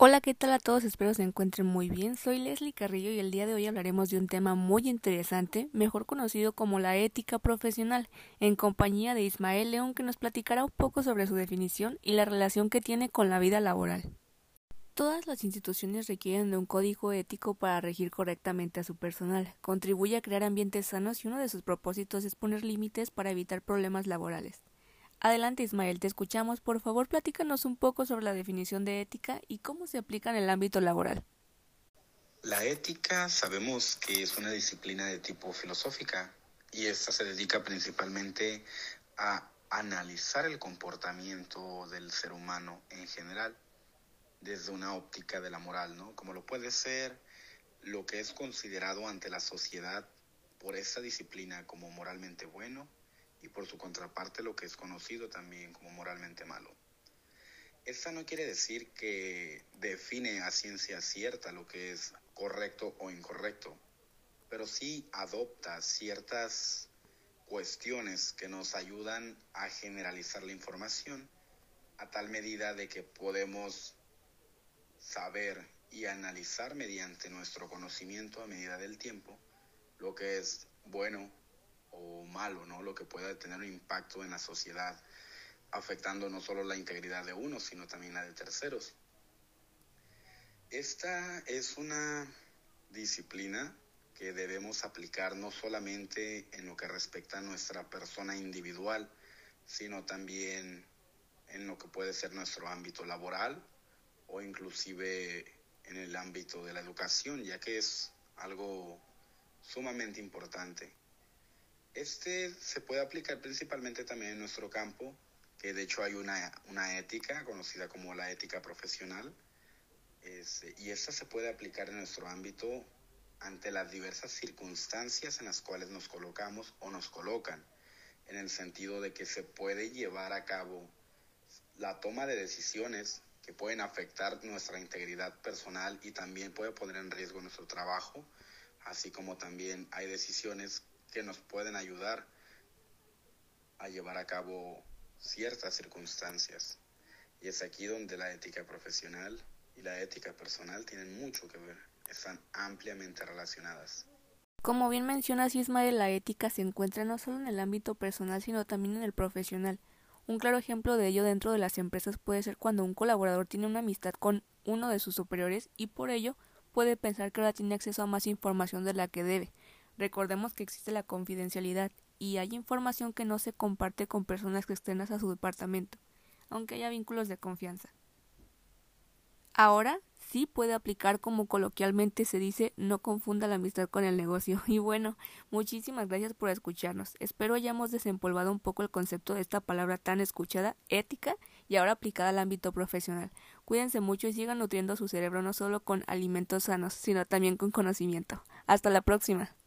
Hola, ¿qué tal a todos? Espero se encuentren muy bien. Soy Leslie Carrillo y el día de hoy hablaremos de un tema muy interesante, mejor conocido como la ética profesional, en compañía de Ismael León que nos platicará un poco sobre su definición y la relación que tiene con la vida laboral. Todas las instituciones requieren de un código ético para regir correctamente a su personal, contribuye a crear ambientes sanos y uno de sus propósitos es poner límites para evitar problemas laborales. Adelante Ismael, te escuchamos. Por favor, platícanos un poco sobre la definición de ética y cómo se aplica en el ámbito laboral. La ética sabemos que es una disciplina de tipo filosófica y esta se dedica principalmente a analizar el comportamiento del ser humano en general desde una óptica de la moral, ¿no? Como lo puede ser lo que es considerado ante la sociedad por esa disciplina como moralmente bueno y por su contraparte lo que es conocido también como moralmente malo. Esta no quiere decir que define a ciencia cierta lo que es correcto o incorrecto, pero sí adopta ciertas cuestiones que nos ayudan a generalizar la información a tal medida de que podemos saber y analizar mediante nuestro conocimiento a medida del tiempo lo que es bueno o malo, ¿no? Lo que pueda tener un impacto en la sociedad, afectando no solo la integridad de uno, sino también la de terceros. Esta es una disciplina que debemos aplicar no solamente en lo que respecta a nuestra persona individual, sino también en lo que puede ser nuestro ámbito laboral o inclusive en el ámbito de la educación, ya que es algo sumamente importante. Este se puede aplicar principalmente también en nuestro campo, que de hecho hay una, una ética conocida como la ética profesional, y esta se puede aplicar en nuestro ámbito ante las diversas circunstancias en las cuales nos colocamos o nos colocan, en el sentido de que se puede llevar a cabo la toma de decisiones que pueden afectar nuestra integridad personal y también puede poner en riesgo nuestro trabajo, así como también hay decisiones que nos pueden ayudar a llevar a cabo ciertas circunstancias. Y es aquí donde la ética profesional y la ética personal tienen mucho que ver, están ampliamente relacionadas. Como bien mencionas Ismael, la ética se encuentra no solo en el ámbito personal, sino también en el profesional. Un claro ejemplo de ello dentro de las empresas puede ser cuando un colaborador tiene una amistad con uno de sus superiores y por ello puede pensar que ahora tiene acceso a más información de la que debe, Recordemos que existe la confidencialidad y hay información que no se comparte con personas externas a su departamento, aunque haya vínculos de confianza. Ahora sí puede aplicar como coloquialmente se dice no confunda la amistad con el negocio. Y bueno, muchísimas gracias por escucharnos. Espero hayamos desempolvado un poco el concepto de esta palabra tan escuchada, ética, y ahora aplicada al ámbito profesional. Cuídense mucho y sigan nutriendo su cerebro no solo con alimentos sanos, sino también con conocimiento. Hasta la próxima.